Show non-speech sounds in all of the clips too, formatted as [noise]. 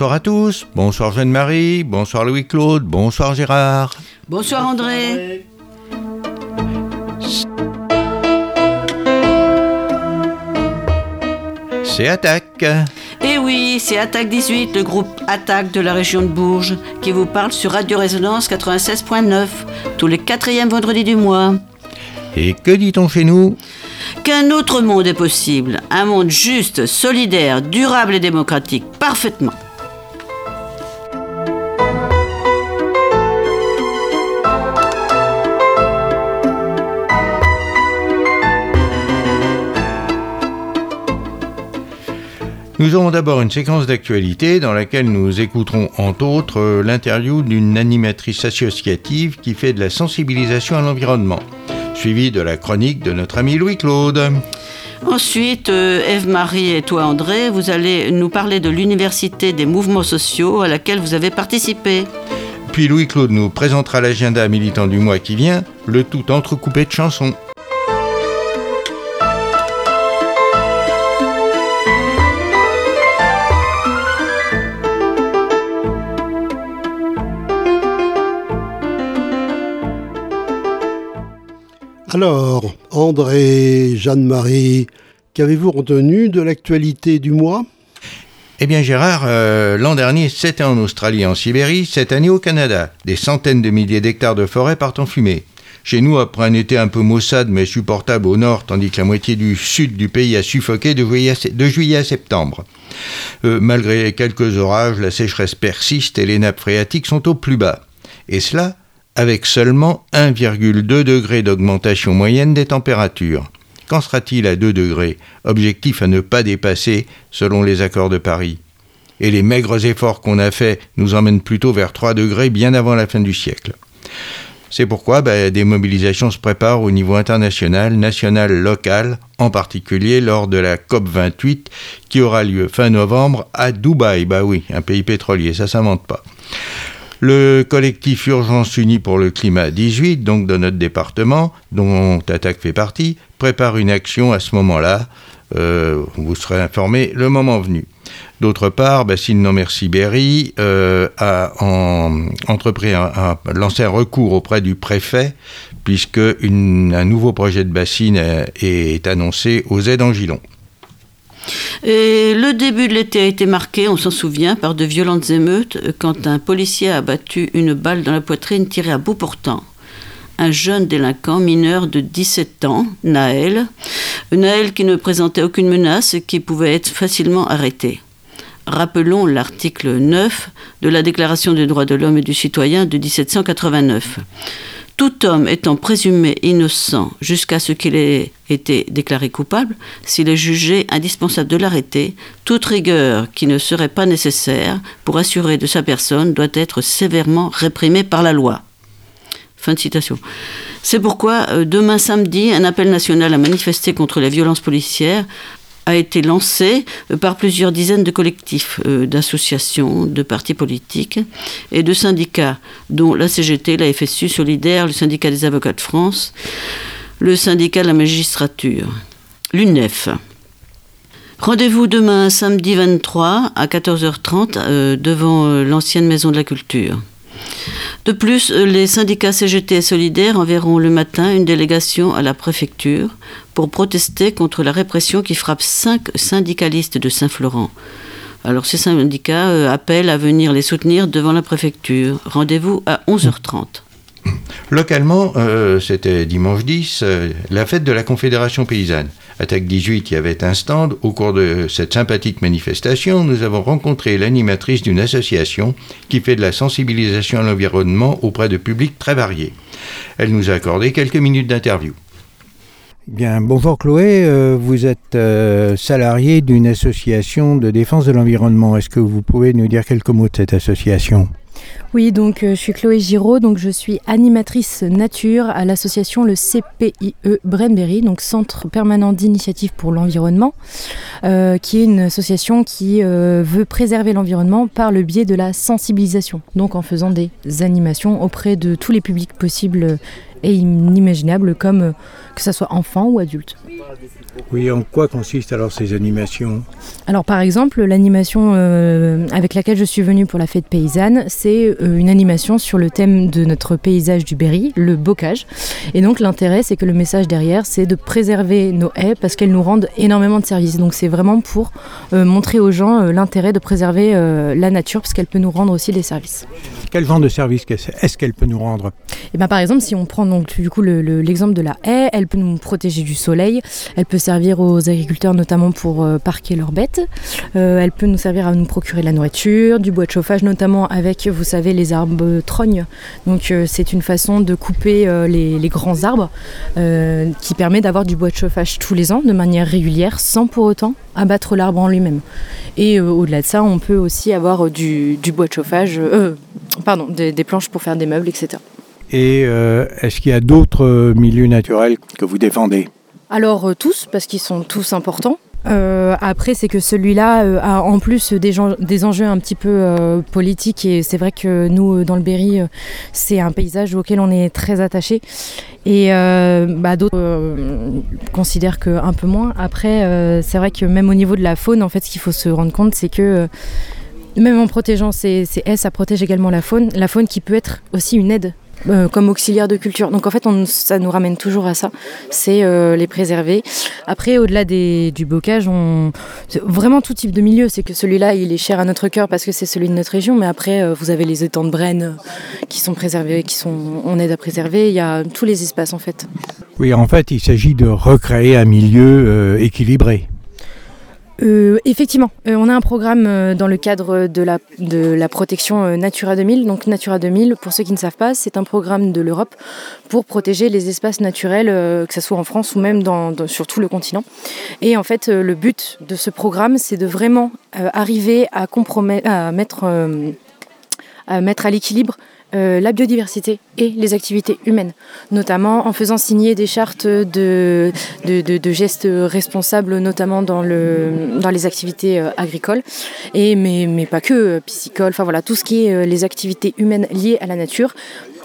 Bonsoir à tous, bonsoir Jeanne-Marie, bonsoir Louis-Claude, bonsoir Gérard. Bonsoir André. C'est Attaque. Eh oui, c'est Attaque 18, le groupe Attaque de la région de Bourges, qui vous parle sur Radio Résonance 96.9, tous les quatrièmes vendredis du mois. Et que dit-on chez nous? Qu'un autre monde est possible, un monde juste, solidaire, durable et démocratique, parfaitement. Nous aurons d'abord une séquence d'actualité dans laquelle nous écouterons entre autres l'interview d'une animatrice associative qui fait de la sensibilisation à l'environnement, suivie de la chronique de notre ami Louis-Claude. Ensuite, euh, Eve-Marie et toi André, vous allez nous parler de l'Université des mouvements sociaux à laquelle vous avez participé. Puis Louis-Claude nous présentera l'agenda militant du mois qui vient, le tout entrecoupé de chansons. Alors, André, Jeanne-Marie, qu'avez-vous retenu de l'actualité du mois? Eh bien Gérard, euh, l'an dernier c'était en Australie en Sibérie, cette année au Canada. Des centaines de milliers d'hectares de forêt partent en fumée. Chez nous, après un été un peu maussade mais supportable au nord, tandis que la moitié du sud du pays a suffoqué de juillet à, septembre. Euh, malgré quelques orages, la sécheresse persiste et les nappes phréatiques sont au plus bas. Et cela avec seulement 1,2 degré d'augmentation moyenne des températures. Qu'en sera-t-il à 2 degrés? Objectif à ne pas dépasser selon les accords de Paris. Et les maigres efforts qu'on a faits nous emmènent plutôt vers 3 degrés bien avant la fin du siècle. C'est pourquoi bah, des mobilisations se préparent au niveau international, national, local, en particulier lors de la COP 28 qui aura lieu fin novembre à Dubaï. Bah oui, un pays pétrolier, ça s'invente pas. Le collectif Urgence Unie pour le climat 18, donc de notre département, dont Attaque fait partie, prépare une action à ce moment-là. Euh, vous serez informé le moment venu. D'autre part, Bassine Non Merci Berry euh, a entrepris un, lancé un recours auprès du préfet puisque un nouveau projet de bassine est annoncé aux aides en Gilon. Et le début de l'été a été marqué, on s'en souvient, par de violentes émeutes quand un policier a abattu une balle dans la poitrine tirée à bout portant. Un jeune délinquant mineur de 17 ans, Naël, Naël qui ne présentait aucune menace et qui pouvait être facilement arrêté. Rappelons l'article 9 de la Déclaration des droits de l'homme et du citoyen de 1789 tout homme étant présumé innocent jusqu'à ce qu'il ait été déclaré coupable, s'il est jugé indispensable de l'arrêter, toute rigueur qui ne serait pas nécessaire pour assurer de sa personne doit être sévèrement réprimée par la loi. Fin citation. C'est pourquoi, euh, demain samedi, un appel national à manifester contre les violences policières a été lancé euh, par plusieurs dizaines de collectifs, euh, d'associations, de partis politiques et de syndicats, dont la CGT, la FSU Solidaire, le syndicat des avocats de France, le syndicat de la magistrature, l'UNEF. Rendez-vous demain samedi 23 à 14h30 euh, devant l'ancienne maison de la culture. De plus, les syndicats CGT et Solidaires enverront le matin une délégation à la préfecture pour protester contre la répression qui frappe cinq syndicalistes de Saint-Florent. Alors ces syndicats euh, appellent à venir les soutenir devant la préfecture. Rendez-vous à 11h30. Localement, euh, c'était dimanche 10, euh, la fête de la Confédération paysanne. Attaque 18 y avait un stand. Au cours de cette sympathique manifestation, nous avons rencontré l'animatrice d'une association qui fait de la sensibilisation à l'environnement auprès de publics très variés. Elle nous a accordé quelques minutes d'interview. Bien, bonjour Chloé, euh, vous êtes salarié d'une association de défense de l'environnement. Est-ce que vous pouvez nous dire quelques mots de cette association? Oui, donc euh, je suis Chloé Giraud, donc je suis animatrice nature à l'association le CPIE Brenberry, donc Centre permanent d'initiative pour l'environnement, euh, qui est une association qui euh, veut préserver l'environnement par le biais de la sensibilisation, donc en faisant des animations auprès de tous les publics possibles et inimaginables comme que ce soit enfant ou adulte. Oui, en quoi consistent alors ces animations Alors par exemple, l'animation euh, avec laquelle je suis venue pour la fête paysanne, c'est euh, une animation sur le thème de notre paysage du Berry, le bocage. Et donc l'intérêt, c'est que le message derrière, c'est de préserver nos haies parce qu'elles nous rendent énormément de services. Donc c'est vraiment pour euh, montrer aux gens l'intérêt de préserver la nature parce qu'elle peut nous rendre aussi des services. Quel genre de service est-ce qu'elle peut nous rendre? Et eh ben, Par exemple, si on prend donc, du coup l'exemple de la haie, elle peut nous protéger du soleil, elle peut servir aux agriculteurs notamment pour euh, parquer leurs bêtes, euh, elle peut nous servir à nous procurer de la nourriture, du bois de chauffage notamment avec, vous savez, les arbres trognes. Donc euh, c'est une façon de couper les, grands arbres qui permet d'avoir du bois de chauffage tous les ans de manière régulière sans pour autant abattre l'arbre en lui-même. Et au-delà de ça, on peut aussi avoir du, bois de chauffage, pardon, des, planches pour faire des meubles, etc. Et est-ce qu'il y a d'autres milieux naturels que vous défendez? Alors euh, tous, parce qu'ils sont tous importants. après, c'est que celui-là a en plus des, des, enjeux un petit peu politiques et c'est vrai que nous, dans le Berry, c'est un paysage auquel on est très attaché et bah, d'autres considèrent que un peu moins. Après, c'est vrai que même au niveau de la faune, en fait, ce qu'il faut se rendre compte, c'est que même en protégeant ces, ces ça protège également la faune. La faune qui peut être aussi une aide euh, comme auxiliaire de culture. Donc en fait, on, ça nous ramène toujours à ça, c'est euh, les préserver. Après, au-delà du bocage, on... vraiment tout type de milieu. C'est que celui-là, il est cher à notre cœur parce que c'est celui de notre région. Mais après, euh, vous avez les étangs de Brenne qui sont préservés, qui sont, on aide à préserver. Il y a tous les espaces en fait. Oui, en fait, il s'agit de recréer un milieu équilibré. Euh, effectivement, euh, on a un programme euh, dans le cadre de la, protection Natura 2000. Donc Natura 2000, pour ceux qui ne savent pas, c'est un programme de l'Europe pour protéger les espaces naturels, que ce soit en France ou même sur tout le continent. Et en fait, le but de ce programme, c'est de vraiment arriver à mettre à l'équilibre euh, la biodiversité et les activités humaines, notamment en faisant signer des chartes de, gestes responsables, notamment dans, le, dans les activités euh, agricoles, et, mais, pas que, euh, piscicoles, enfin voilà, tout ce qui est les activités humaines liées à la nature.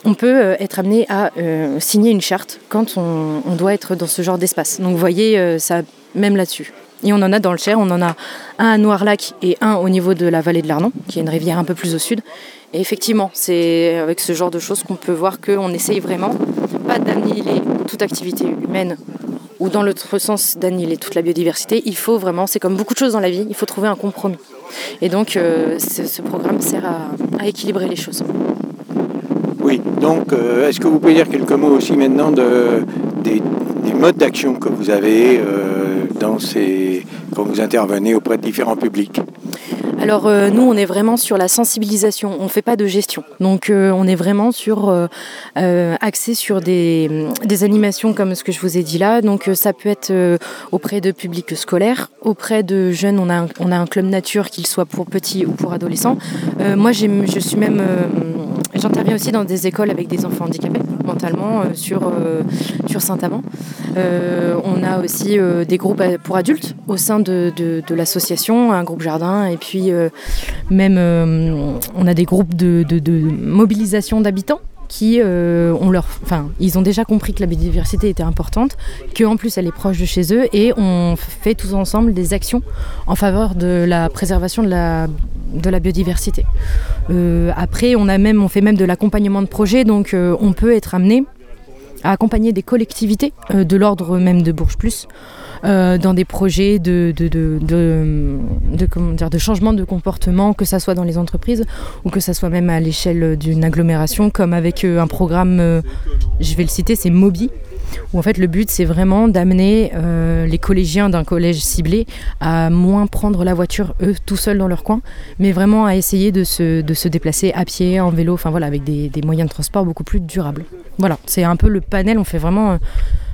On peut être amené à signer une charte quand on, on, doit être dans ce genre d'espace. Donc vous voyez, ça même là-dessus. Et on en a dans le Cher, on en a un à Noirlac et un au niveau de la vallée de l'Arnon, qui est une rivière un peu plus au sud. Et effectivement, c'est avec ce genre de choses qu'on peut voir qu'on essaye vraiment pas d'annihiler toute activité humaine ou dans l'autre sens d'annihiler toute la biodiversité. Il faut vraiment, c'est comme beaucoup de choses dans la vie, il faut trouver un compromis. Et donc euh, ce programme sert à, équilibrer les choses. Oui, donc euh, est-ce que vous pouvez dire quelques mots aussi maintenant de, des, modes d'action que vous avez euh, dans ces, quand vous intervenez auprès de différents publics? Alors euh, nous, on est vraiment sur la sensibilisation, on ne fait pas de gestion. Donc euh, on est vraiment sur euh, axé sur des, des, animations comme ce que je vous ai dit là. Donc ça peut être auprès de publics scolaires, auprès de jeunes, on a on a un club nature, qu'il soit pour petits ou pour adolescents. moi, je suis même, j'interviens aussi dans des écoles avec des enfants handicapés mentalement sur, sur Saint-Amand. on a aussi des groupes pour adultes au sein de, de, de l'association, un groupe jardin et puis euh, même euh, on a des groupes de, mobilisation d'habitants qui euh, ont leur, enfin, ils ont déjà compris que la biodiversité était importante, qu'en plus elle est proche de chez eux, et on fait tous ensemble des actions en faveur de la préservation de la, de la biodiversité. après, on a même, on fait même de l'accompagnement de projets, donc on peut être amené à accompagner des collectivités de l'ordre même de Bourges Plus euh, dans des projets de, de, de, comment dire, de changement de comportement, que ce soit dans les entreprises ou que ce soit même à l'échelle d'une agglomération, comme avec euh, un programme, euh, je vais le citer, c'est Mobi, où en fait le but c'est vraiment d'amener les collégiens d'un collège ciblé à moins prendre la voiture eux tout seuls dans leur coin, mais vraiment à essayer de se, de se déplacer à pied, en vélo, enfin voilà, avec des, des moyens de transport beaucoup plus durables. Voilà, c'est un peu le panel, on fait vraiment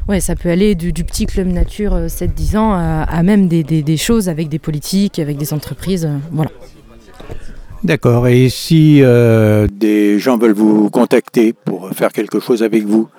ouais, ça peut aller du, petit club nature 7-10 euh, ans à, même des, choses avec des politiques, avec des entreprises. Euh, voilà. D'accord. Et si euh, des gens veulent vous contacter pour faire quelque chose avec vous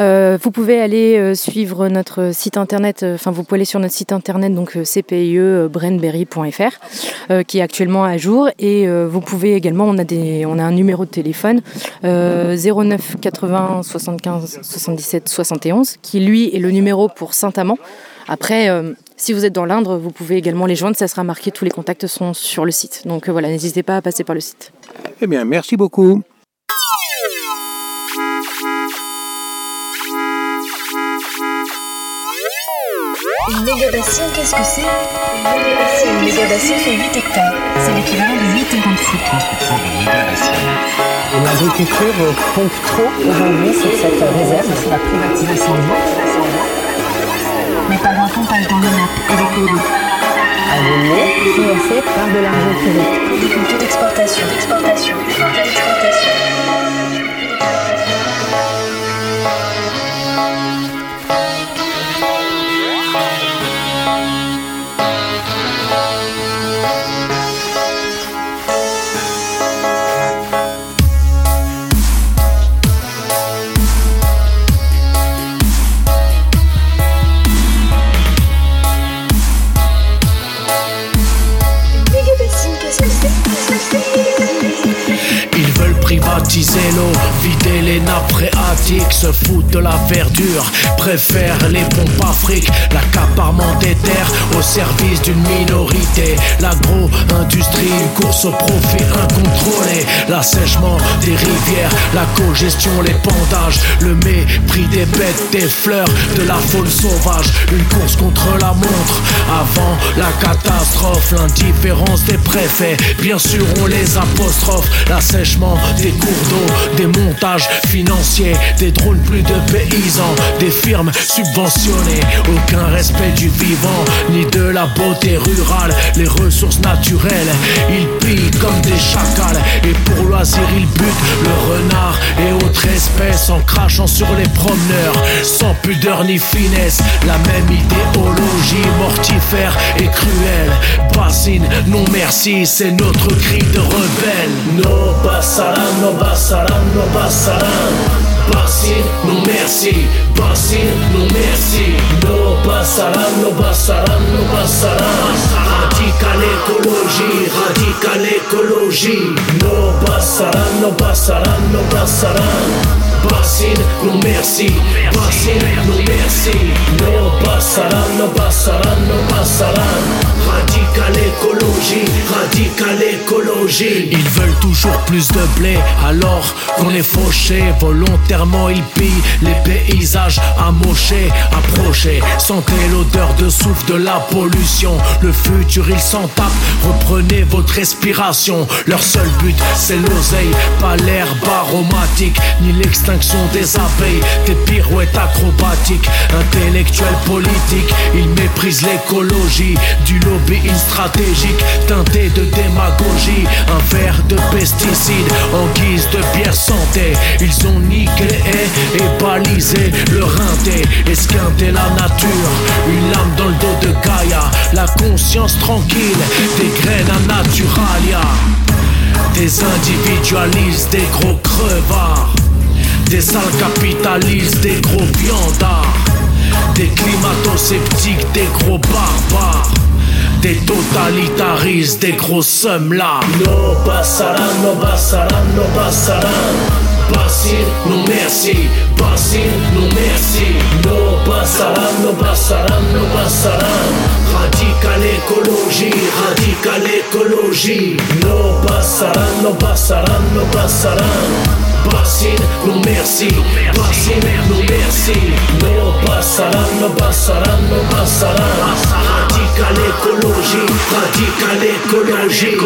Euh, vous pouvez aller euh, suivre notre site internet, euh, enfin vous pouvez aller sur notre site internet donc cpie.brenberry.fr qui est actuellement à jour et vous pouvez également, on a, des, on a un numéro de téléphone 09 80 75 77 71 qui lui est le numéro pour Saint-Amand. Après, si vous êtes dans l'Indre, vous pouvez également les joindre, ça sera marqué, tous les contacts sont sur le site. Donc voilà, n'hésitez pas à passer par le site. Eh bien, merci beaucoup. Une méga-bassine, qu'est-ce que c'est Une méga-bassine fait 8 hectares. C'est l'équivalent de 8 terrains de foot. L'agriculture compte trop aujourd'hui sur cette réserve, la privatisation de l'eau. Mes parents pompage dans le NAP avec l'eau. À venir, financé par de l'argent privé. Agriculture d'exportation. Exportation. Exportation. L'eau, les nappes phréatiques, se foutent de la verdure, préfèrent les pompes afriques, l'accaparement des terres au service d'une minorité, l'agro-industrie, une course au profit incontrôlé, l'assèchement des rivières, la cogestion, les pendages, le mépris des bêtes, des fleurs, de la faune sauvage, une course contre la montre, avant la catastrophe, l'indifférence des préfets, bien sûr on les apostrophe, l'assèchement des cours d'eau, des montages financiers, des drones plus de paysans, des firmes subventionnées, aucun respect du vivant, ni de la beauté rurale, les ressources naturelles, ils pillent comme des chacals, et pour loisir ils butent le renard et autres espèces en crachant sur les promeneurs, sans pudeur ni finesse, la même idéologie mortifère et cruelle, bassine, non merci, c'est notre cri de rebelle, no passaran, no passaran, no passaran. Bassine, non merci, bassine, non merci. No passaran, no passaran, no passaran. Radical écologie, radical écologie. No passaran, no passaran, no passaran. Merci. No passaran, no passaran, no. Radical écologie, radical écologie. Ils veulent toujours plus de blé alors qu'on est fauché. Volontairement, ils pillent les paysages amochés, approchés. Sentez l'odeur de souffle de la pollution. Le futur, ils s'en tapent. Reprenez votre respiration. Leur seul but, c'est l'oseille, pas l'herbe aromatique, ni l'extinction des abeilles, des pirouettes acrobatiques. Intellectuels politiques, ils méprisent l'écologie du lobbying stratégique teinté de démagogie. Un verre de pesticides en guise de bière santé. Ils ont niqué haies et balisé le rinté. Esquinté la nature, une lame dans le dos de Gaïa. La conscience tranquille, des graines à naturalia. Des individualistes, des gros crevards. Des sales capitalistes, des gros viandards. Des climato-sceptiques, des gros barbares. Des totalitaristes, des gros sommes là. No passaran, no passaran, no passaran. Bassine, non merci, bassine, non merci. No passaran, no passaran, no passaran. Radical écologie, radical écologie. No passaran, no passaran, no passaran. Bassine, non merci, bassine, non merci. No passaran, no passaran, no passaran. Radical écologie, radical écologie.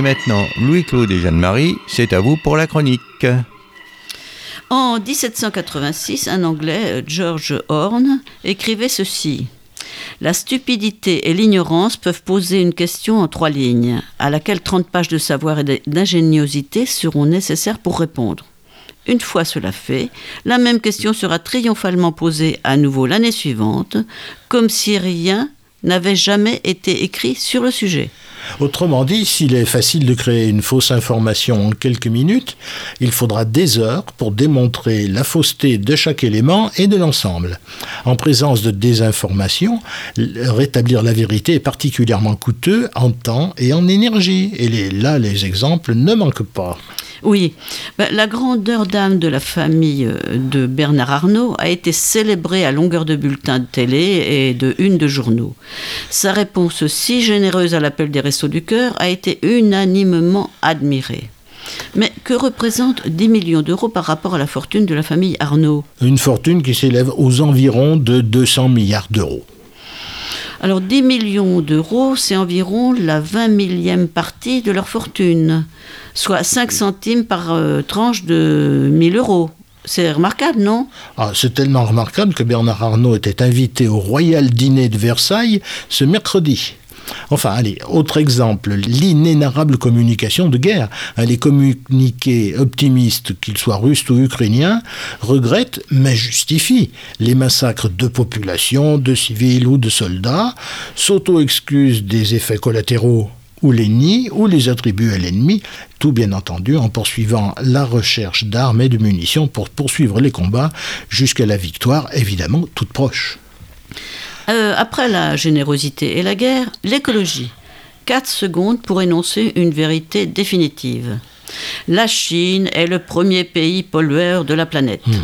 Et maintenant, Louis-Claude et Jeanne-Marie, c'est à vous pour la chronique. En 1786, un Anglais, George Horne, écrivait ceci. La stupidité et l'ignorance peuvent poser une question en trois lignes, à laquelle 30 pages de savoir et d'ingéniosité seront nécessaires pour répondre. Une fois cela fait, la même question sera triomphalement posée à nouveau l'année suivante, comme si rien n'avait jamais été écrit sur le sujet. Autrement dit, s'il est facile de créer une fausse information en quelques minutes, il faudra des heures pour démontrer la fausseté de chaque élément et de l'ensemble. En présence de désinformation, rétablir la vérité est particulièrement coûteux en temps et en énergie. Et là, les exemples ne manquent pas. Oui, ben, la grandeur d'âme de la famille euh, de Bernard Arnault a été célébrée à longueur de bulletins de télé et de une de journaux. Sa réponse si généreuse à l'appel des Restos du Cœur a été unanimement admirée. Mais que représentent 10 millions d'euros par rapport à la fortune de la famille Arnault? Une fortune qui s'élève aux environs de 200 milliards d'euros. Alors 10 millions d'euros, c'est environ la 20 millième partie de leur fortune, soit 5 centimes par euh, tranche de 1000 euros. C'est remarquable, non? Ah, C'est tellement remarquable que Bernard Arnault était invité au Royal Dîner de Versailles ce mercredi. Enfin, allez, autre exemple, l'inénarrable communication de guerre. Les communiqués optimistes, qu'ils soient russes ou ukrainiens, regrettent, mais justifient, les massacres de populations, de civils ou de soldats, s'auto-excusent des effets collatéraux ou les nient ou les attribuent à l'ennemi, tout bien entendu en poursuivant la recherche d'armes et de munitions pour poursuivre les combats jusqu'à la victoire, évidemment toute proche. Euh, après la générosité et la guerre, l'écologie. 4 secondes pour énoncer une vérité définitive. La Chine est le premier pays pollueur de la planète. Hmm.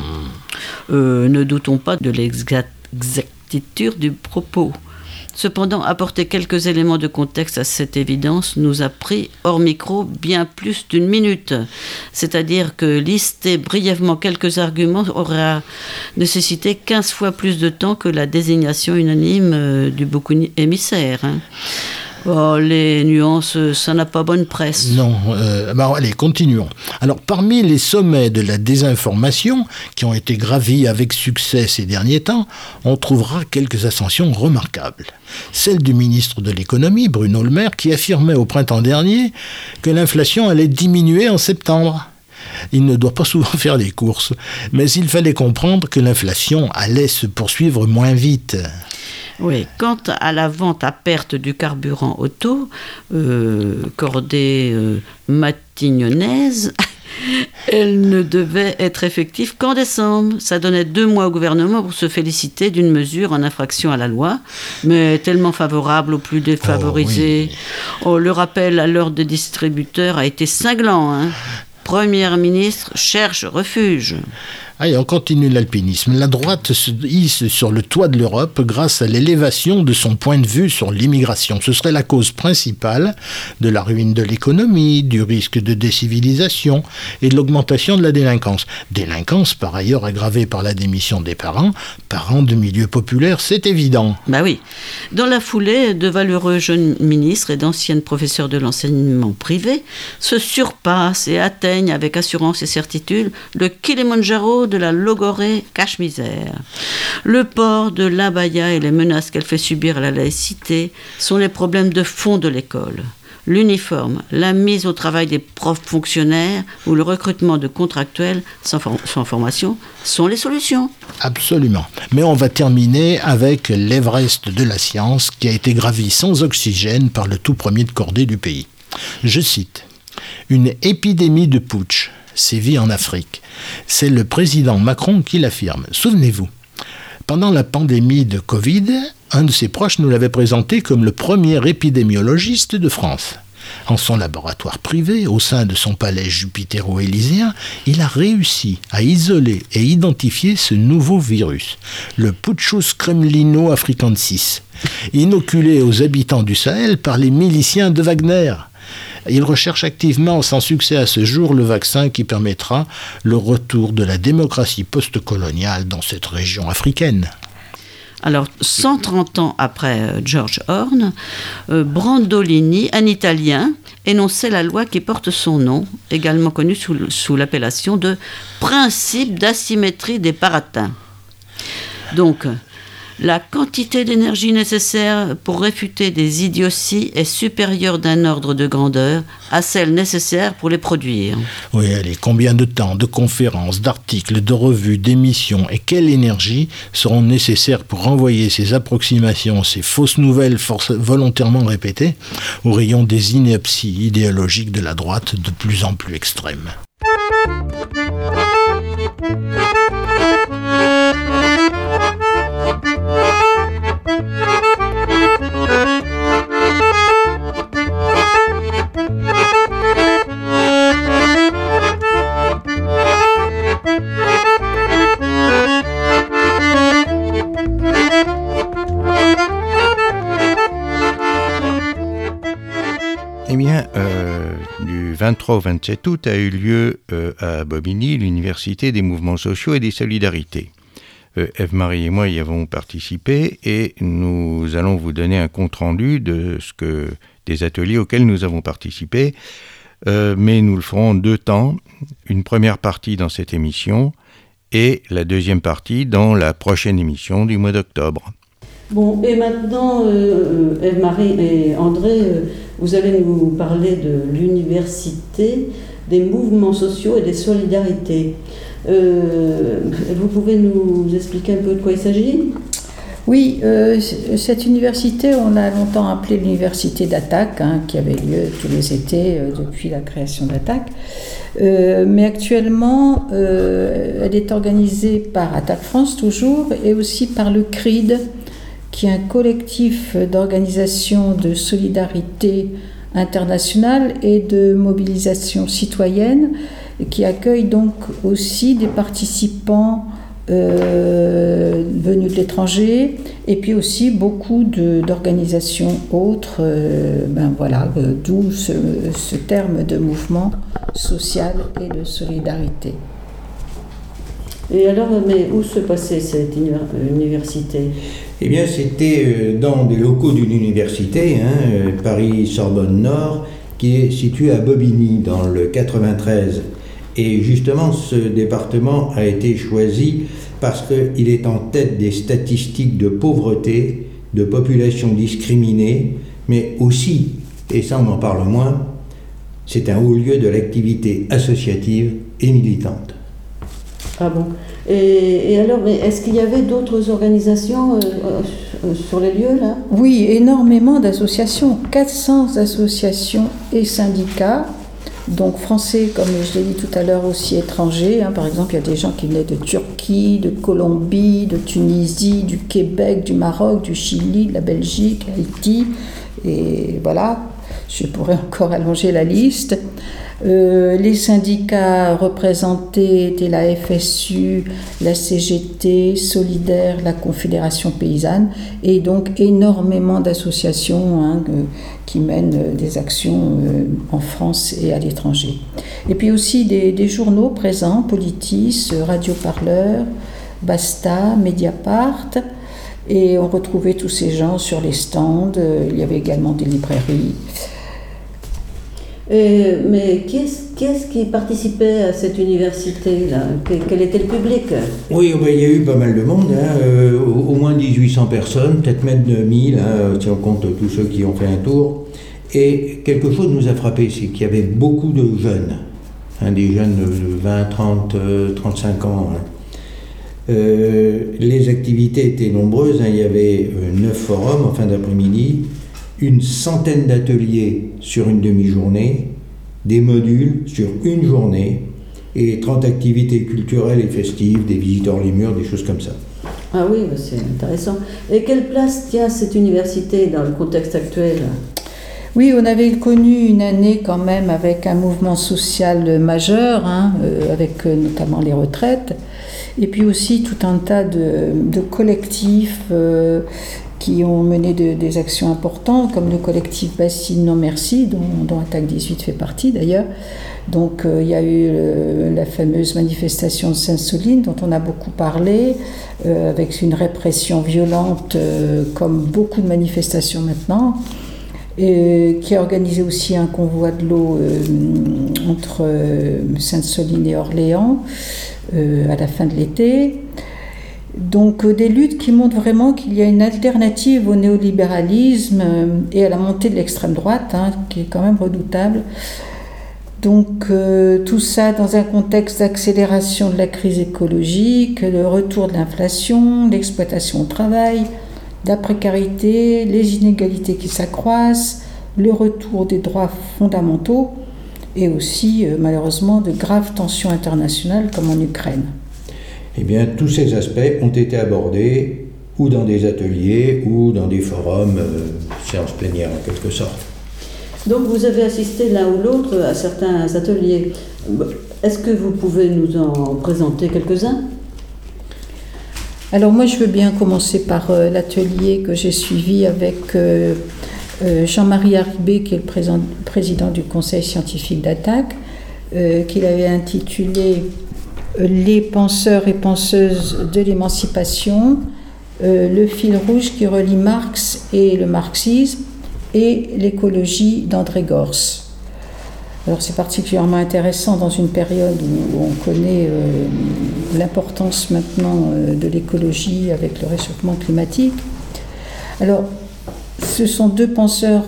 Euh, ne doutons pas de l'exactitude du propos. Cependant, apporter quelques éléments de contexte à cette évidence nous a pris, hors micro, bien plus d'une minute. C'est-à-dire que lister brièvement quelques arguments aura nécessité 15 fois plus de temps que la désignation unanime euh, du bouc émissaire. Hein. Oh, les nuances, ça n'a pas bonne presse. Non, euh, bah, allez, continuons. Alors, parmi les sommets de la désinformation qui ont été gravis avec succès ces derniers temps, on trouvera quelques ascensions remarquables. Celle du ministre de l'économie, Bruno Le Maire, qui affirmait au printemps dernier que l'inflation allait diminuer en septembre. Il ne doit pas souvent [laughs] faire les courses, mais il fallait comprendre que l'inflation allait se poursuivre moins vite. Oui, quant à la vente à perte du carburant auto, euh, cordée euh, matignonnaise, [laughs] elle ne devait être effective qu'en décembre. Ça donnait deux mois au gouvernement pour se féliciter d'une mesure en infraction à la loi, mais tellement favorable aux plus défavorisés. Oh, oh le rappel à l'ordre des distributeurs a été cinglant. Hein. Premier ministre cherche refuge. Allez, on continue l'alpinisme. La droite se hisse sur le toit de l'Europe grâce à l'élévation de son point de vue sur l'immigration. Ce serait la cause principale de la ruine de l'économie, du risque de décivilisation et de l'augmentation de la délinquance. Délinquance par ailleurs aggravée par la démission des parents, parents de milieux populaires, c'est évident. Bah oui. Dans la foulée, de valeureux jeunes ministres et d'anciennes professeurs de l'enseignement privé se surpassent et atteignent avec assurance et certitude le Kilimanjaro de la logorée cache-misère. Le port de l'abaya et les menaces qu'elle fait subir à la laïcité sont les problèmes de fond de l'école. L'uniforme, la mise au travail des profs fonctionnaires ou le recrutement de contractuels sans, sans formation sont les solutions. Absolument. Mais on va terminer avec l'Everest de la science qui a été gravi sans oxygène par le tout premier de cordée du pays. Je cite Une épidémie de putsch sévit en Afrique. C'est le président Macron qui l'affirme. Souvenez-vous, pendant la pandémie de Covid, un de ses proches nous l'avait présenté comme le premier épidémiologiste de France. En son laboratoire privé, au sein de son palais jupitero-élyséen, il a réussi à isoler et identifier ce nouveau virus, le Puchus cremlino africansis, inoculé aux habitants du Sahel par les miliciens de Wagner. Il recherche activement, sans succès à ce jour, le vaccin qui permettra le retour de la démocratie postcoloniale dans cette région africaine. Alors, 130 ans après euh, George Horn, euh, Brandolini, un Italien, énonçait la loi qui porte son nom, également connue sous, sous l'appellation de principe d'asymétrie des paratins. Donc, la quantité d'énergie nécessaire pour réfuter des idioties est supérieure d'un ordre de grandeur à celle nécessaire pour les produire. Oui, allez, combien de temps, de conférences, d'articles, de revues, d'émissions et quelle énergie seront nécessaires pour renvoyer ces approximations, ces fausses nouvelles volontairement répétées au rayon des inepties idéologiques de la droite de plus en plus extrêmes Euh, du 23 au 27 août a eu lieu euh, à Bobigny l'Université des mouvements sociaux et des solidarités. Euh, Eve-Marie et moi y avons participé et nous allons vous donner un compte-rendu de ce que, des ateliers auxquels nous avons participé, mais nous le ferons en deux temps. Une première partie dans cette émission et la deuxième partie dans la prochaine émission du mois d'octobre. Bon, et maintenant, Eve-Marie et André vous allez nous parler de l'université, des mouvements sociaux et des solidarités. Euh, vous pouvez nous expliquer un peu de quoi il s'agit? Oui, euh, cette université, on l'a longtemps appelée l'université d'Attaque, hein, qui avait lieu tous les étés euh, depuis la création d'Attaque. mais actuellement, elle est organisée par Attaque France toujours et aussi par le CRID, qui est un collectif d'organisation de solidarité internationale et de mobilisation citoyenne, qui accueille donc aussi des participants euh, venus de l'étranger et puis aussi beaucoup d'organisations autres. Euh, ben voilà, euh, d'où ce, ce, terme de mouvement social et de solidarité. Et alors, mais où se passait cette université? Eh bien, c'était euh, dans des locaux d'une université, hein, euh, Paris-Sorbonne Nord, qui est située à Bobigny, dans le 93. Et justement, ce département a été choisi parce qu'il est en tête des statistiques de pauvreté, de population discriminée, mais aussi, et ça on en parle moins, c'est un haut lieu de l'activité associative et militante. Ah bon et, alors, est-ce qu'il y avait d'autres organisations euh, euh, sur les lieux là? Oui, énormément d'associations, 400 associations et syndicats, donc français, comme je l'ai dit tout à l'heure, aussi étrangers. Hein. Par exemple, il y a des gens qui venaient de Turquie, de Colombie, de Tunisie, du Québec, du Maroc, du Chili, de la Belgique, Haïti. Et voilà, je pourrais encore allonger la liste. Euh, les syndicats représentés étaient la FSU, la CGT, Solidaire, la Confédération paysanne, et donc énormément d'associations hein, qui mènent des actions euh, en France et à l'étranger. Et puis aussi des, journaux présents, Politis, Radio Parleur, Basta, Mediapart. Et on retrouvait tous ces gens sur les stands. Il y avait également des librairies. Euh, mais qui est-ce qui participait à cette université-là? Quel était le public? Oui, il y a eu pas mal de monde, hein, euh, au, moins 1800 personnes, peut-être même 2000, hein, si on compte tous ceux qui ont fait un tour. Et quelque chose nous a frappé, c'est qu'il y avait beaucoup de jeunes, hein, des jeunes de 20, 30, 35 ans. Euh, les activités étaient nombreuses, il y avait neuf forums en fin d'après-midi, une centaine d'ateliers sur une demi-journée, des modules sur une journée et 30 activités culturelles et festives, des visiteurs les murs, des choses comme ça. Ah oui, bah, c'est intéressant. Et quelle place tient cette université dans le contexte actuel? Oui, on avait connu une année quand même avec un mouvement social majeur, hein, euh, avec euh, notamment les retraites, et puis aussi tout un tas de, collectifs euh, qui ont mené des actions importantes, comme le collectif Bassine Non Merci, dont, Attaque 18 fait partie d'ailleurs, Donc euh, il y a eu euh, la fameuse manifestation de Sainte-Soline dont on a beaucoup parlé, euh, avec une répression violente comme beaucoup de manifestations maintenant, et qui a organisé aussi un convoi de l'eau entre Sainte-Soline et Orléans à la fin de l'été. Donc des luttes qui montrent vraiment qu'il y a une alternative au néolibéralisme et à la montée de l'extrême droite, hein, qui est quand même redoutable. Donc euh, tout ça dans un contexte d'accélération de la crise écologique, le retour de l'inflation, l'exploitation au travail, la précarité, les inégalités qui s'accroissent, le retour des droits fondamentaux et aussi euh, malheureusement de graves tensions internationales comme en Ukraine. Eh bien, tous ces aspects ont été abordés ou dans des ateliers ou dans des forums, euh, séances plénières en quelque sorte. Donc vous avez assisté l'un ou l'autre à certains ateliers. Est-ce que vous pouvez nous en présenter quelques-uns? Alors moi je veux bien commencer par euh, l'atelier que j'ai suivi avec euh, euh, Jean-Marie Haribé, qui est le président, du conseil scientifique d'attaque, qu'il avait intitulé Les penseurs et penseuses de l'émancipation, le fil rouge qui relie Marx et le marxisme et l'écologie d'André Gors. Alors c'est particulièrement intéressant dans une période où on connaît euh, l'importance maintenant euh, de l'écologie avec le réchauffement climatique. Alors ce sont deux penseurs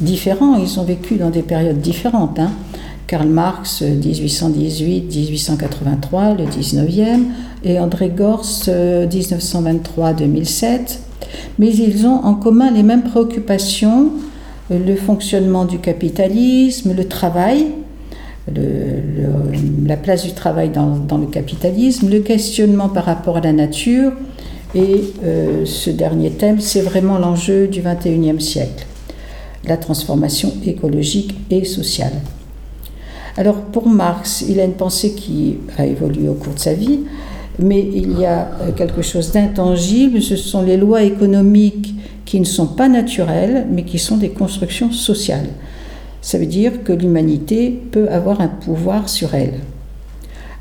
différents, ils ont vécu dans des périodes différentes. Hein. Karl Marx 1818-1883, le 19e, et André Gors 1923-2007 mais ils ont en commun les mêmes préoccupations, le fonctionnement du capitalisme, le travail, la place du travail dans, le capitalisme, le questionnement par rapport à la nature, et euh, ce dernier thème, c'est vraiment l'enjeu du XXIe siècle, la transformation écologique et sociale. Alors pour Marx, il a une pensée qui a évolué au cours de sa vie, mais il y a euh, quelque chose d'intangible, ce sont les lois économiques qui ne sont pas naturelles, mais qui sont des constructions sociales. Ça veut dire que l'humanité peut avoir un pouvoir sur elle.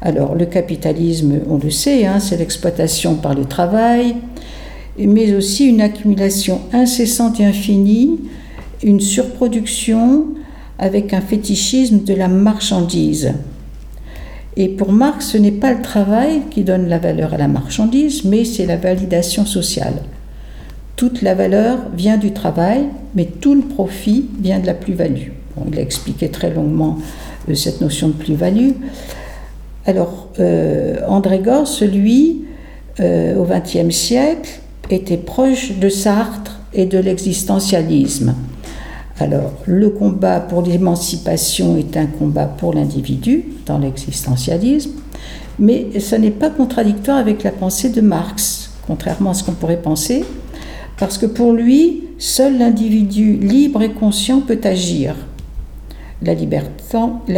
Alors le capitalisme, on le sait, hein, c'est l'exploitation par le travail, mais aussi une accumulation incessante et infinie, une surproduction avec un fétichisme de la marchandise. Et pour Marx, ce n'est pas le travail qui donne la valeur à la marchandise, mais c'est la validation sociale. Toute la valeur vient du travail, mais tout le profit vient de la plus-value. il a expliqué très longuement euh, cette notion de plus-value. Alors, euh, André Gors, lui, euh, au XXe siècle, était proche de Sartre et de l'existentialisme. Alors, le combat pour l'émancipation est un combat pour l'individu dans l'existentialisme, mais ce n'est pas contradictoire avec la pensée de Marx, contrairement à ce qu'on pourrait penser, parce que pour lui, seul l'individu libre et conscient peut agir. La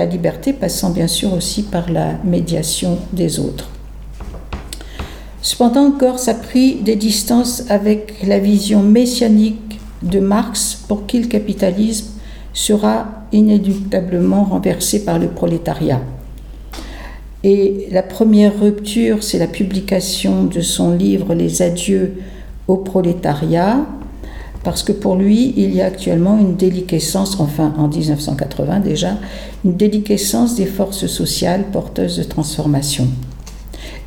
liberté, passant bien sûr aussi par la médiation des autres. Cependant, Gorse a pris des distances avec la vision messianique de Marx pour qui le capitalisme sera inéluctablement renversé par le prolétariat. Et la première rupture, c'est la publication de son livre Les adieux au prolétariat, parce que pour lui, il y a actuellement une déliquescence, enfin en 1980 déjà, une déliquescence des forces sociales porteuses de transformation.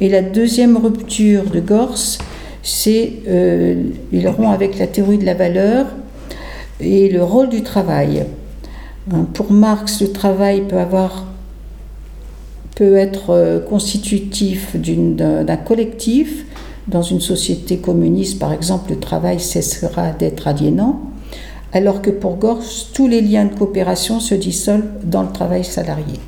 Et la deuxième rupture de Gorse, c'est euh, il rompt avec la théorie de la valeur et le rôle du travail. Hein, pour Marx, le travail peut avoir peut être euh, constitutif d'un collectif. Dans une société communiste, par exemple, le travail cessera d'être aliénant, alors que pour Gors, tous les liens de coopération se dissolvent dans le travail salarié.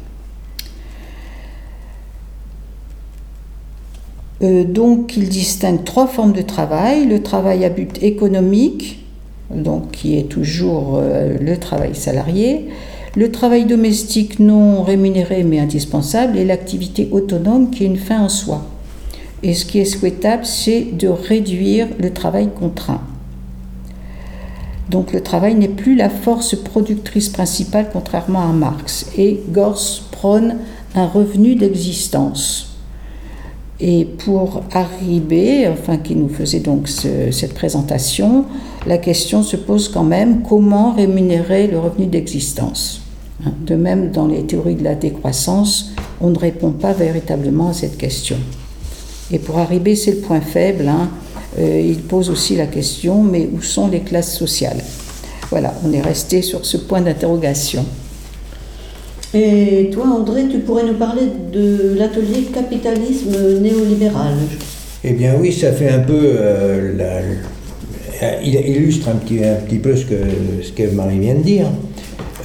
Euh, donc, il distingue trois formes de travail. Le travail à but économique, donc qui est toujours euh, le travail salarié. Le travail domestique non rémunéré mais indispensable et l'activité autonome qui est une fin en soi. Et ce qui est souhaitable, c'est de réduire le travail contraint. Donc le travail n'est plus la force productrice principale contrairement à Marx. Et Gors prône un revenu d'existence. Et pour arriver, enfin qui nous faisait donc cette présentation, la question se pose quand même comment rémunérer le revenu d'existence? Hein, de même, dans les théories de la décroissance, on ne répond pas véritablement à cette question. Et pour arriver, c'est le point faible, hein, euh, il pose aussi la question, mais où sont les classes sociales? Voilà, on est resté sur ce point d'interrogation. Et toi, André, tu pourrais nous parler de l'atelier capitalisme néolibéral Eh bien oui, ça fait un peu... Euh, il illustre un petit, un petit peu ce que, ce que Marie vient de dire.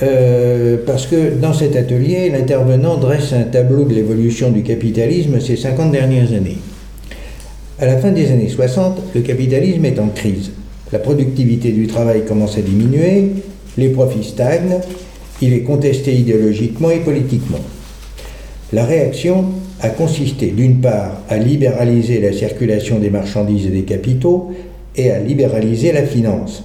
Euh, parce que dans cet atelier, l'intervenant dresse un tableau de l'évolution du capitalisme ces 50 dernières années. À la fin des années 60, le capitalisme est en crise. La productivité du travail commence à diminuer, les profits stagnent, il est contesté idéologiquement et politiquement. La réaction a consisté d'une part à libéraliser la circulation des marchandises et des capitaux et à libéraliser la finance,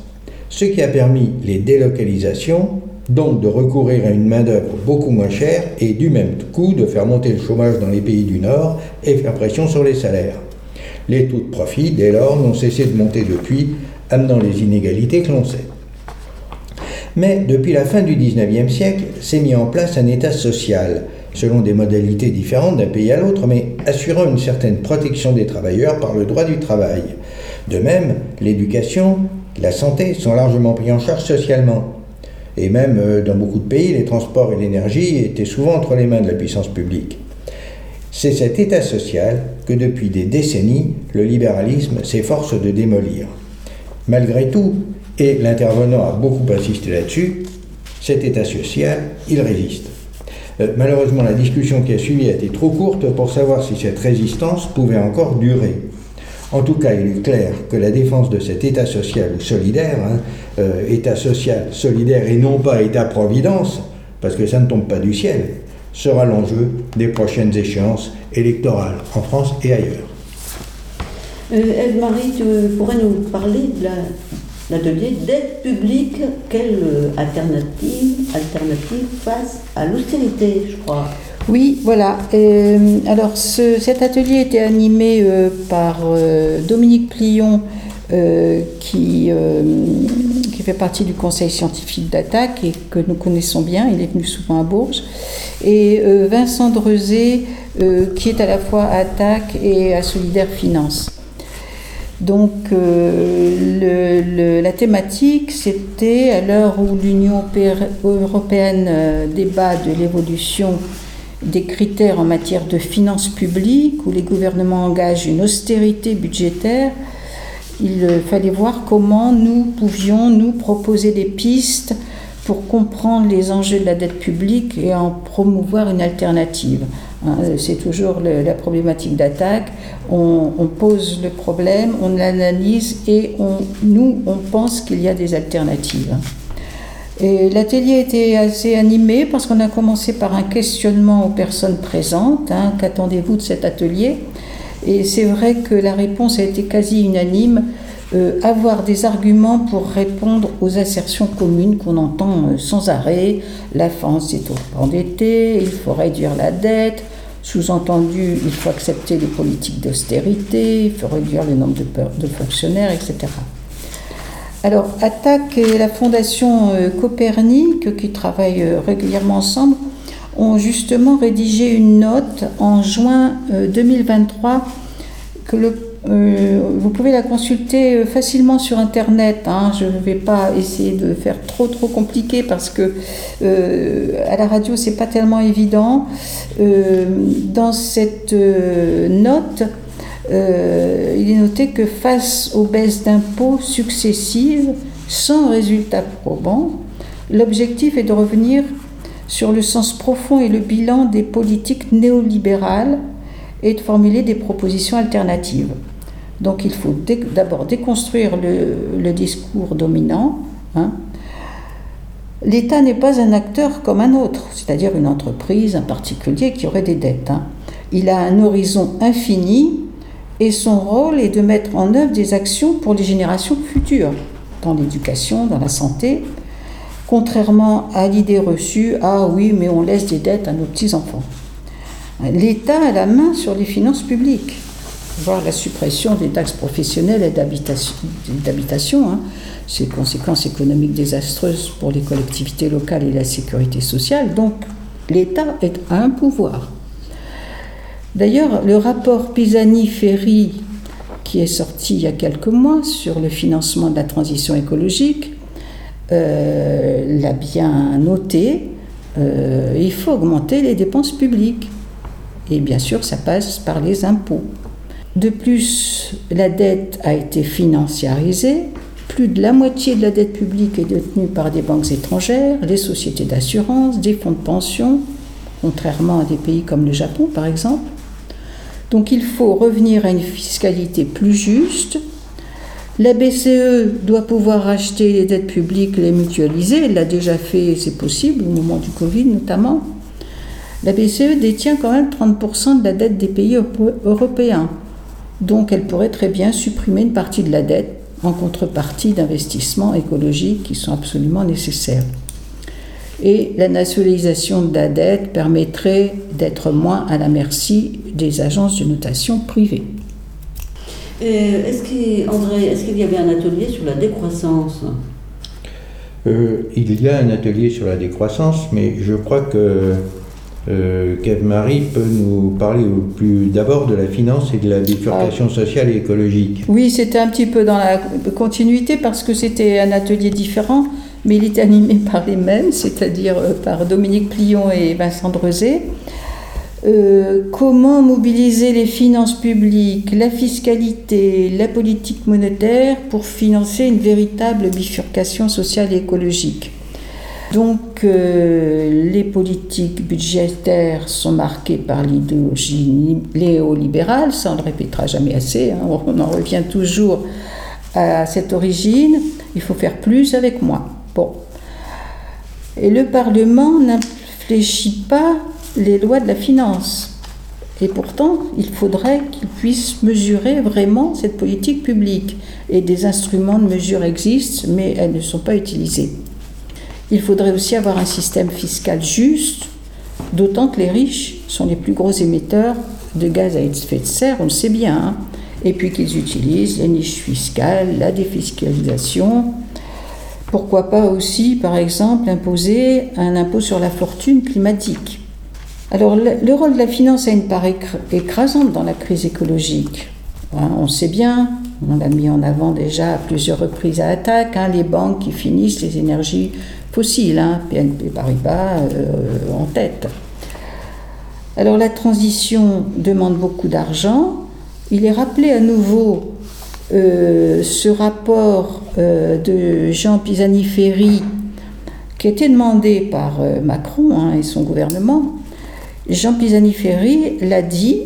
ce qui a permis les délocalisations, donc de recourir à une main-d'œuvre beaucoup moins chère et du même coup de faire monter le chômage dans les pays du Nord et faire pression sur les salaires. Les taux de profit, dès lors, n'ont cessé de monter depuis, amenant les inégalités que l'on sait. Mais depuis la fin du XIXe siècle, s'est mis en place un État social, selon des modalités différentes d'un pays à l'autre, mais assurant une certaine protection des travailleurs par le droit du travail. De même, l'éducation, la santé sont largement pris en charge socialement. Et même euh, dans beaucoup de pays, les transports et l'énergie étaient souvent entre les mains de la puissance publique. C'est cet État social que depuis des décennies, le libéralisme s'efforce de démolir. Malgré tout, et l'intervenant a beaucoup insisté là-dessus, cet état social, il résiste. Euh, malheureusement, la discussion qui a suivi a été trop courte pour savoir si cette résistance pouvait encore durer. En tout cas, il est clair que la défense de cet État social solidaire, hein, euh, État social solidaire et non pas État-providence, parce que ça ne tombe pas du ciel, sera l'enjeu des prochaines échéances électorales en France et ailleurs. Euh, tu pourrais nous parler de l'atelier d'aide publique, quelle euh, alternative, alternative face à l'austérité, je crois oui, voilà. Euh, alors cet atelier était animé par Dominique Plion, qui, fait partie du conseil scientifique d'attaque et que nous connaissons bien. Il est venu souvent à Bourges et euh, Vincent Drezé, euh, qui est à la fois à Attaque et à Solidaire Finance. Donc euh, la thématique, c'était à l'heure où l'Union européenne débat de l'évolution des critères en matière de finances publiques, où les gouvernements engagent une austérité budgétaire, il fallait voir comment nous pouvions nous proposer des pistes pour comprendre les enjeux de la dette publique et en promouvoir une alternative. Hein, c'est toujours la problématique d'attaque. On, pose le problème, on l'analyse et on, nous, on pense qu'il y a des alternatives. l'atelier était assez animé parce qu'on a commencé par un questionnement aux personnes présentes. Hein, qu'attendez-vous de cet atelier? Et c'est vrai que la réponse a été quasi unanime. Euh, avoir des arguments pour répondre aux assertions communes qu'on entend euh, sans arrêt. La France est trop endettée, il faut réduire la dette, sous-entendu, il faut accepter les politiques d'austérité, il faut réduire le nombre de, fonctionnaires, etc. Alors, Attac et la Fondation euh, Copernic, qui travaillent régulièrement ensemble, ont justement rédigé une note en juin 2023 que le euh, vous pouvez la consulter euh, facilement sur Internet. Hein. Je ne vais pas essayer de faire trop trop compliqué parce que euh, à la radio c'est pas tellement évident. dans cette note, il est noté que face aux baisses d'impôts successives sans résultat probant, l'objectif est de revenir sur le sens profond et le bilan des politiques néolibérales et de formuler des propositions alternatives. Donc il faut d'abord déconstruire le, discours dominant. Hein. L'État n'est pas un acteur comme un autre, c'est-à-dire une entreprise, un particulier qui aurait des dettes. Hein. Il a un horizon infini et son rôle est de mettre en œuvre des actions pour les générations futures. dans l'éducation, dans la santé, contrairement à l'idée reçue, ah oui, mais on laisse des dettes à nos petits-enfants. L'État a la main sur les finances publiques, voire la suppression des taxes professionnelles et d'habitation, hein, ces conséquences économiques désastreuses pour les collectivités locales et la sécurité sociale. Donc l'État a un pouvoir. D'ailleurs, le rapport Pisani-Ferry, qui est sorti il y a quelques mois sur le financement de la transition écologique, euh, l'a bien noté, euh, il faut augmenter les dépenses publiques. Et bien sûr, ça passe par les impôts. De plus, la dette a été financiarisée. Plus de la moitié de la dette publique est détenue par des banques étrangères, les sociétés d'assurance, des fonds de pension, contrairement à des pays comme le Japon par exemple. Donc il faut revenir à une fiscalité plus juste la BCE doit pouvoir acheter les dettes publiques, les mutualiser. Elle l'a déjà fait, c'est possible, au moment du Covid notamment. La BCE détient quand même 30% de la dette des pays européens. Donc elle pourrait très bien supprimer une partie de la dette en contrepartie d'investissements écologiques qui sont absolument nécessaires. Et la nationalisation de la dette permettrait d'être moins à la merci des agences de notation privées. Est-ce qu'il est qu'il y avait un atelier sur la décroissance? Euh, Il y a un atelier sur la décroissance, mais je crois que euh, Kev Marie peut nous parler plus d'abord de la finance et de la bifurcation ah. sociale et écologique. Oui, c'était un petit peu dans la continuité parce que c'était un atelier différent, mais il était animé [laughs] par les mêmes, c'est-à-dire euh, par Dominique Plion et Vincent Drezé. Euh, comment mobiliser les finances publiques, la fiscalité, la politique monétaire pour financer une véritable bifurcation sociale et écologique? Donc euh, les politiques budgétaires sont marquées par l'idéologie néolibérale, ça on ne le répétera jamais assez, hein. on en revient toujours à cette origine, il faut faire plus avec moins. Bon. Et le Parlement n'infléchit pas les lois de la finance. Et pourtant, il faudrait qu'ils puissent mesurer vraiment cette politique publique. Et des instruments de mesure existent, mais elles ne sont pas utilisées. Il faudrait aussi avoir un système fiscal juste, d'autant que les riches sont les plus gros émetteurs de gaz à effet de serre, on le sait bien, hein. et puis qu'ils utilisent les niches fiscales, la défiscalisation. Pourquoi pas aussi, par exemple, imposer un impôt sur la fortune climatique alors, le, rôle de la finance a une part écrasante dans la crise écologique. Hein, on sait bien, on l'a mis en avant déjà à plusieurs reprises à attaque, hein, les banques qui finissent les énergies fossiles, hein, PNP Paribas euh, en tête. Alors la transition demande beaucoup d'argent. Il est rappelé à nouveau euh, ce rapport euh, de Jean Pisani-Ferry qui a été demandé par Macron et son gouvernement Jean Pisani-Ferry l'a dit,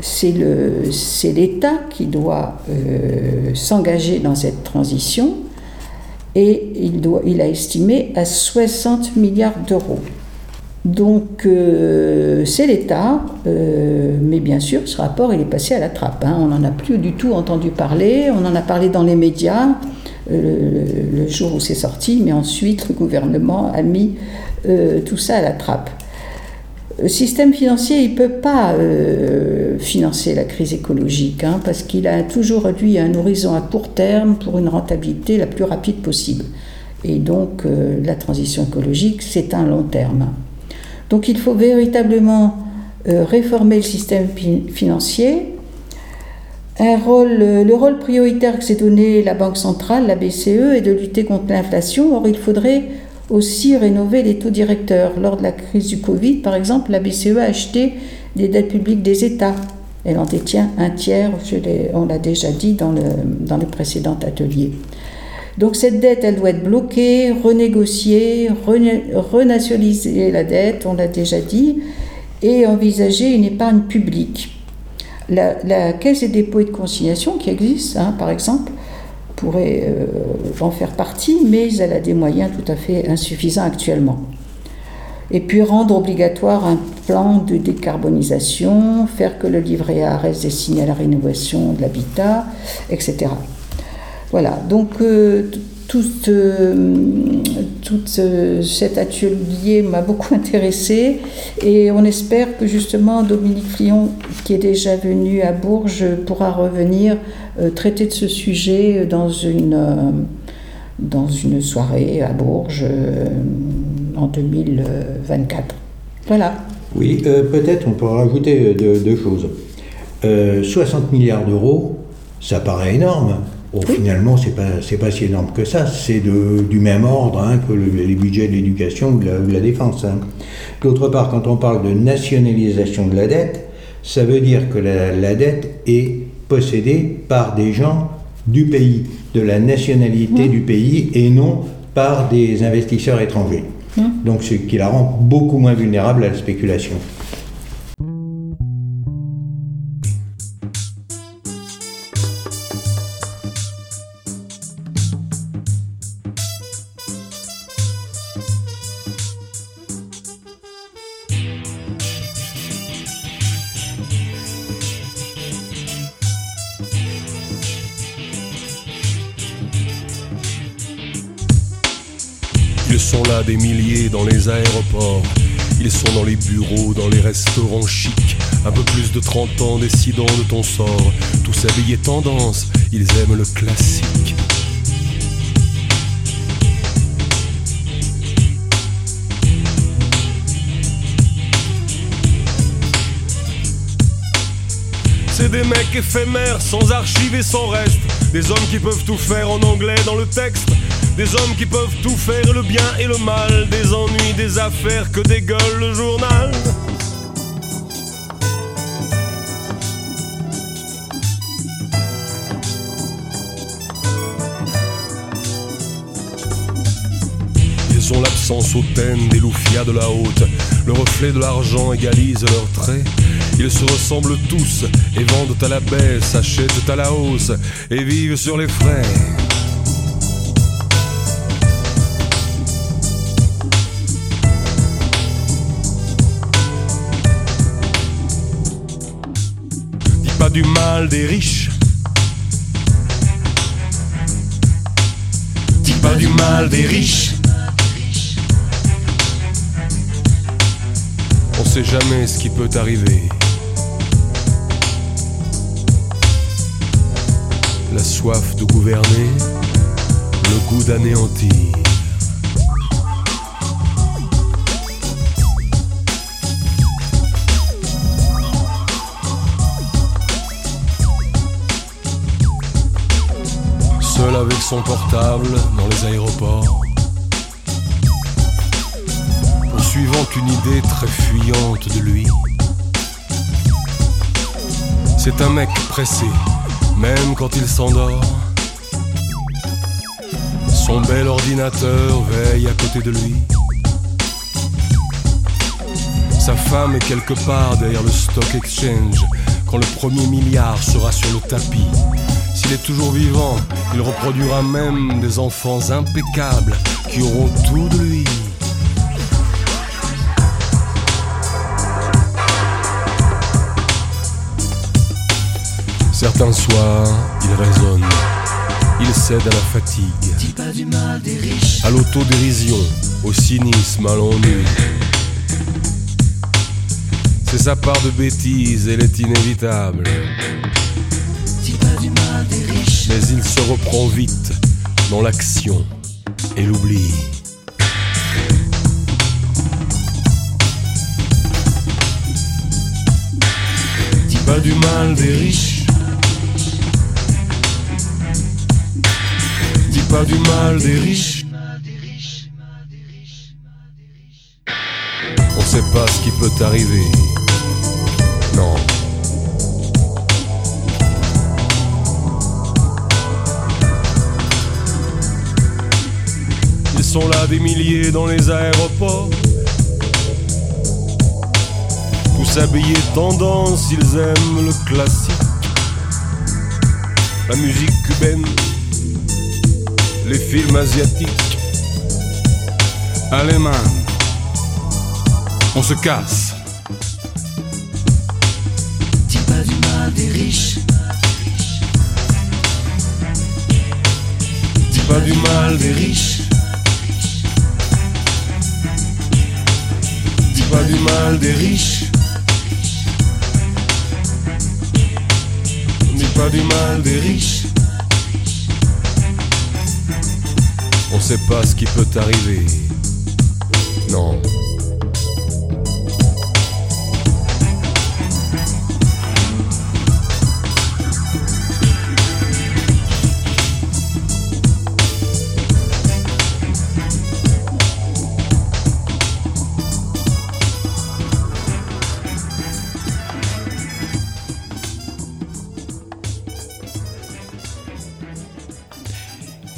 c'est l'État qui doit euh, s'engager dans cette transition et il, doit, il a estimé à 60 milliards d'euros. Donc euh, c'est l'État, euh, mais bien sûr ce rapport il est passé à la trappe. Hein. On n'en a plus du tout entendu parler, on en a parlé dans les médias le, jour où c'est sorti, mais ensuite le gouvernement a mis tout ça à la trappe. Le système financier, il ne peut pas euh, financer la crise écologique, hein, parce qu'il a toujours réduit un horizon à court terme pour une rentabilité la plus rapide possible. Et donc, euh, la transition écologique, c'est un long terme. Donc, il faut véritablement euh, réformer le système financier. Un rôle, le rôle prioritaire que s'est donné la Banque centrale, la BCE, est de lutter contre l'inflation. Or, il faudrait aussi rénover les taux directeurs. Lors de la crise du Covid, par exemple, la BCE a acheté des dettes publiques des États. Elle en détient un tiers, on l'a déjà dit dans le, dans le précédent atelier. Donc cette dette, elle doit être bloquée, renégociée, renationaliser la dette, on l'a déjà dit, et envisager une épargne publique. La, Caisse des dépôts et de consignation qui existe, hein, par exemple, pourrait euh, en faire partie, mais elle a des moyens tout à fait insuffisants actuellement. Et puis rendre obligatoire un plan de décarbonisation, faire que le livret A reste destiné à la rénovation de l'habitat, etc. Voilà, donc euh, tout, euh, euh, cet atelier m'a beaucoup intéressé et on espère que justement Dominique Flion, qui est déjà venu à Bourges, pourra revenir traiter de ce sujet dans une, dans une soirée à Bourges en 2024. Voilà. Oui, peut-être on pourra rajouter deux, choses. 60 milliards d'euros, ça paraît énorme. Bon, finalement, c'est pas pas si énorme que ça. C'est du même ordre hein, que les budgets de l'éducation ou, de la défense. Hein. D'autre part, quand on parle de nationalisation de la dette, ça veut dire que la, dette est possédée par des gens du pays, de la nationalité du pays, et non par des investisseurs étrangers. Donc, ce qui la rend beaucoup moins vulnérable à la spéculation. Ils sont dans les bureaux, dans les restaurants chics. Un peu plus de 30 ans décidant de ton sort. Tous habillés tendance, ils aiment le classique. C'est des mecs éphémères, sans archives et sans reste. Des hommes qui peuvent tout faire en anglais dans le texte. Des hommes qui peuvent tout faire, le bien et le mal, des ennuis, des affaires que dégueule le journal. Ils ont l'absence hautaine des loufias de la haute. Le reflet de l'argent égalise leurs traits. Ils se ressemblent tous et vendent à la baisse, achètent à la hausse et vivent sur les frais. Du mal des riches. Dis pas du mal des riches. On sait jamais ce qui peut arriver. La soif de gouverner, le goût d'anéantir. Avec son portable dans les aéroports, poursuivant une idée très fuyante de lui. C'est un mec pressé, même quand il s'endort. Son bel ordinateur veille à côté de lui. Sa femme est quelque part derrière le stock exchange quand le premier milliard sera sur le tapis. S'il est toujours vivant, il reproduira même des enfants impeccables qui auront tout de lui. Certains soirs, il raisonne, il cède à la fatigue, à l'autodérision, au cynisme, à l'ennui. C'est sa part de bêtise, elle est inévitable mais il se reprend vite dans l'action et l'oubli. Dis pas du mal des riches. Dis pas du mal des riches. On sait pas ce qui peut t'arriver. Non. Sont là des milliers dans les aéroports. Tous habillés tendance, ils aiment le classique. La musique cubaine, les films asiatiques. Allez man, on se casse. Dis pas du mal des riches. pas du mal des riches. Pas du mal des riches. Dis pas du mal des riches. On sait pas ce qui peut arriver. Non.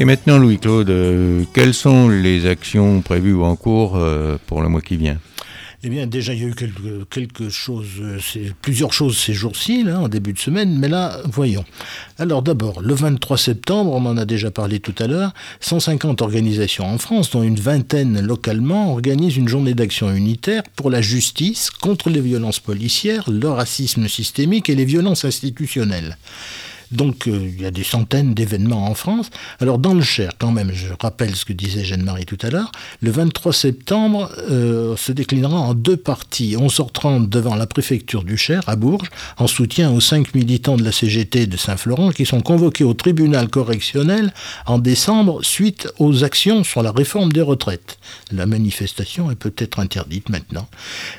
Et maintenant, Louis-Claude, euh, quelles sont les actions prévues ou en cours euh, pour le mois qui vient? Eh bien, déjà, il y a eu quelque, chose, euh, plusieurs choses ces jours-ci, en début de semaine, mais là, voyons. Alors d'abord, le 23 septembre, on en a déjà parlé tout à l'heure, 150 organisations en France, dont une vingtaine localement, organisent une journée d'action unitaire pour la justice contre les violences policières, le racisme systémique et les violences institutionnelles. Donc euh, il y a des centaines d'événements en France. Alors dans le Cher, quand même, je rappelle ce que disait Jeanne-Marie tout à l'heure, le 23 septembre euh, se déclinera en deux parties. 11h30 devant la préfecture du Cher, à Bourges, en soutien aux cinq militants de la CGT de Saint-Florent qui sont convoqués au tribunal correctionnel en décembre suite aux actions sur la réforme des retraites. La manifestation est peut-être interdite maintenant.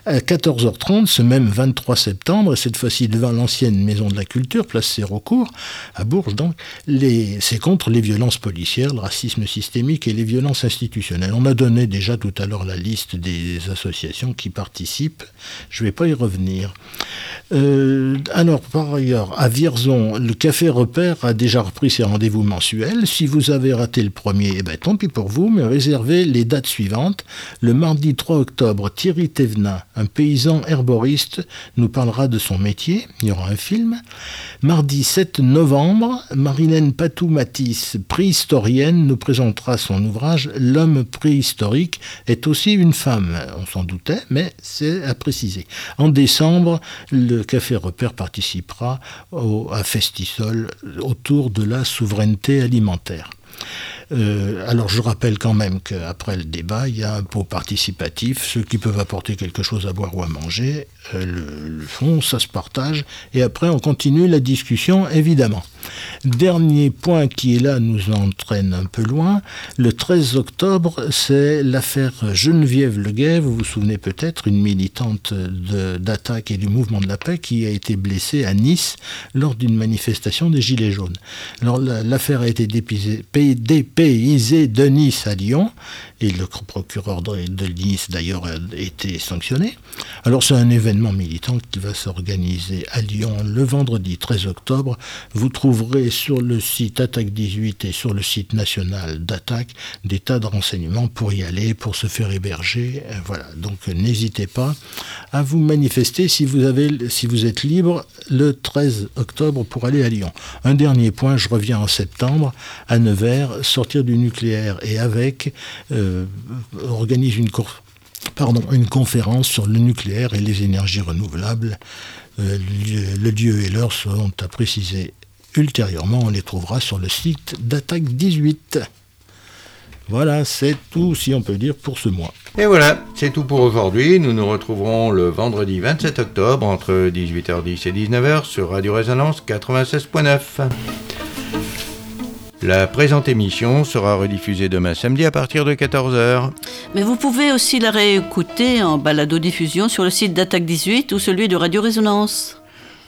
À 14h30, ce même 23 septembre, et cette fois-ci devant l'ancienne maison de la culture, place Sérocourt, à Bourges, donc, c'est contre les violences policières, le racisme systémique et les violences institutionnelles. On a donné déjà tout à l'heure la liste des associations qui participent. Je ne vais pas y revenir. Euh, alors, par ailleurs, à Vierzon, le Café Repère a déjà repris ses rendez-vous mensuels. Si vous avez raté le premier, eh ben, tant pis pour vous, mais réservez les dates suivantes. Le mardi 3 octobre, Thierry Thévenin, un paysan herboriste, nous parlera de son métier. Il y aura un film. Mardi 7 novembre, Marilène Patou-Matisse, préhistorienne, nous présentera son ouvrage L'homme préhistorique est aussi une femme. On s'en doutait, mais c'est à préciser. En décembre, le Café Repère participera au, à Festisol autour de la souveraineté alimentaire. Euh, alors je rappelle quand même qu'après le débat, il y a un pot participatif, ceux qui peuvent apporter quelque chose à boire ou à manger euh, le, font, ça se partage, et après on continue la discussion évidemment. Dernier point qui est là nous entraîne un peu loin, le 13 octobre, c'est l'affaire Geneviève Leguet, vous vous souvenez peut-être, une militante d'attaque et du mouvement de la paix qui a été blessée à Nice lors d'une manifestation des Gilets jaunes. L'affaire a été dépisée, dépaysé de Nice à Lyon, et le procureur de Nice d'ailleurs a été sanctionné. Alors c'est un événement militant qui va s'organiser à Lyon le vendredi 13 octobre. Vous trouverez sur le site Attaque 18 et sur le site national d'Attaque des tas de renseignements pour y aller, pour se faire héberger. Euh, voilà, donc n'hésitez pas à vous manifester si vous, avez, si vous êtes libre le 13 octobre pour aller à Lyon. Un dernier point, je reviens en septembre à Nevers, sortir du nucléaire et avec euh, organise une, conférence sur le nucléaire et les énergies renouvelables. Euh, le lieu et l'heure seront à préciser ultérieurement. On les trouvera sur le site d'Attaque 18. Voilà, c'est tout, si on peut dire, pour ce mois. Et voilà, c'est tout pour aujourd'hui. Nous nous retrouverons le vendredi 27 octobre entre 18h10 et 19h sur Radio Résonance 96.9. La présente émission sera rediffusée demain samedi à partir de 14h. Mais vous pouvez aussi la réécouter en balado-diffusion sur le site d'Attaque 18 ou celui de Radio Résonance.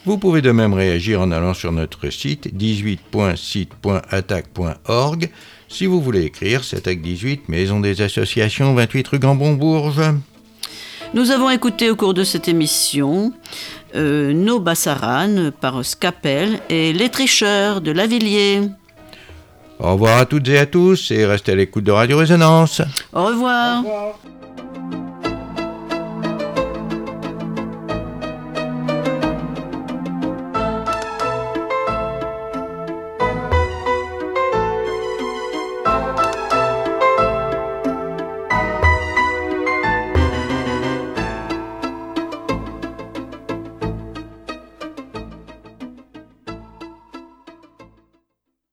Vous pouvez de même réagir en allant sur notre site 18.site.attaque.org. Si vous voulez écrire, c'est Attaque 18, Maison des Associations, 28 rue Gambon-Bourges. Nous avons écouté au cours de cette émission euh, Nos Bassaran par Scapel et Les Tricheurs de Lavilliers. Au revoir à toutes et à tous et restez à l'écoute de Radio Résonance. Au revoir. Au revoir.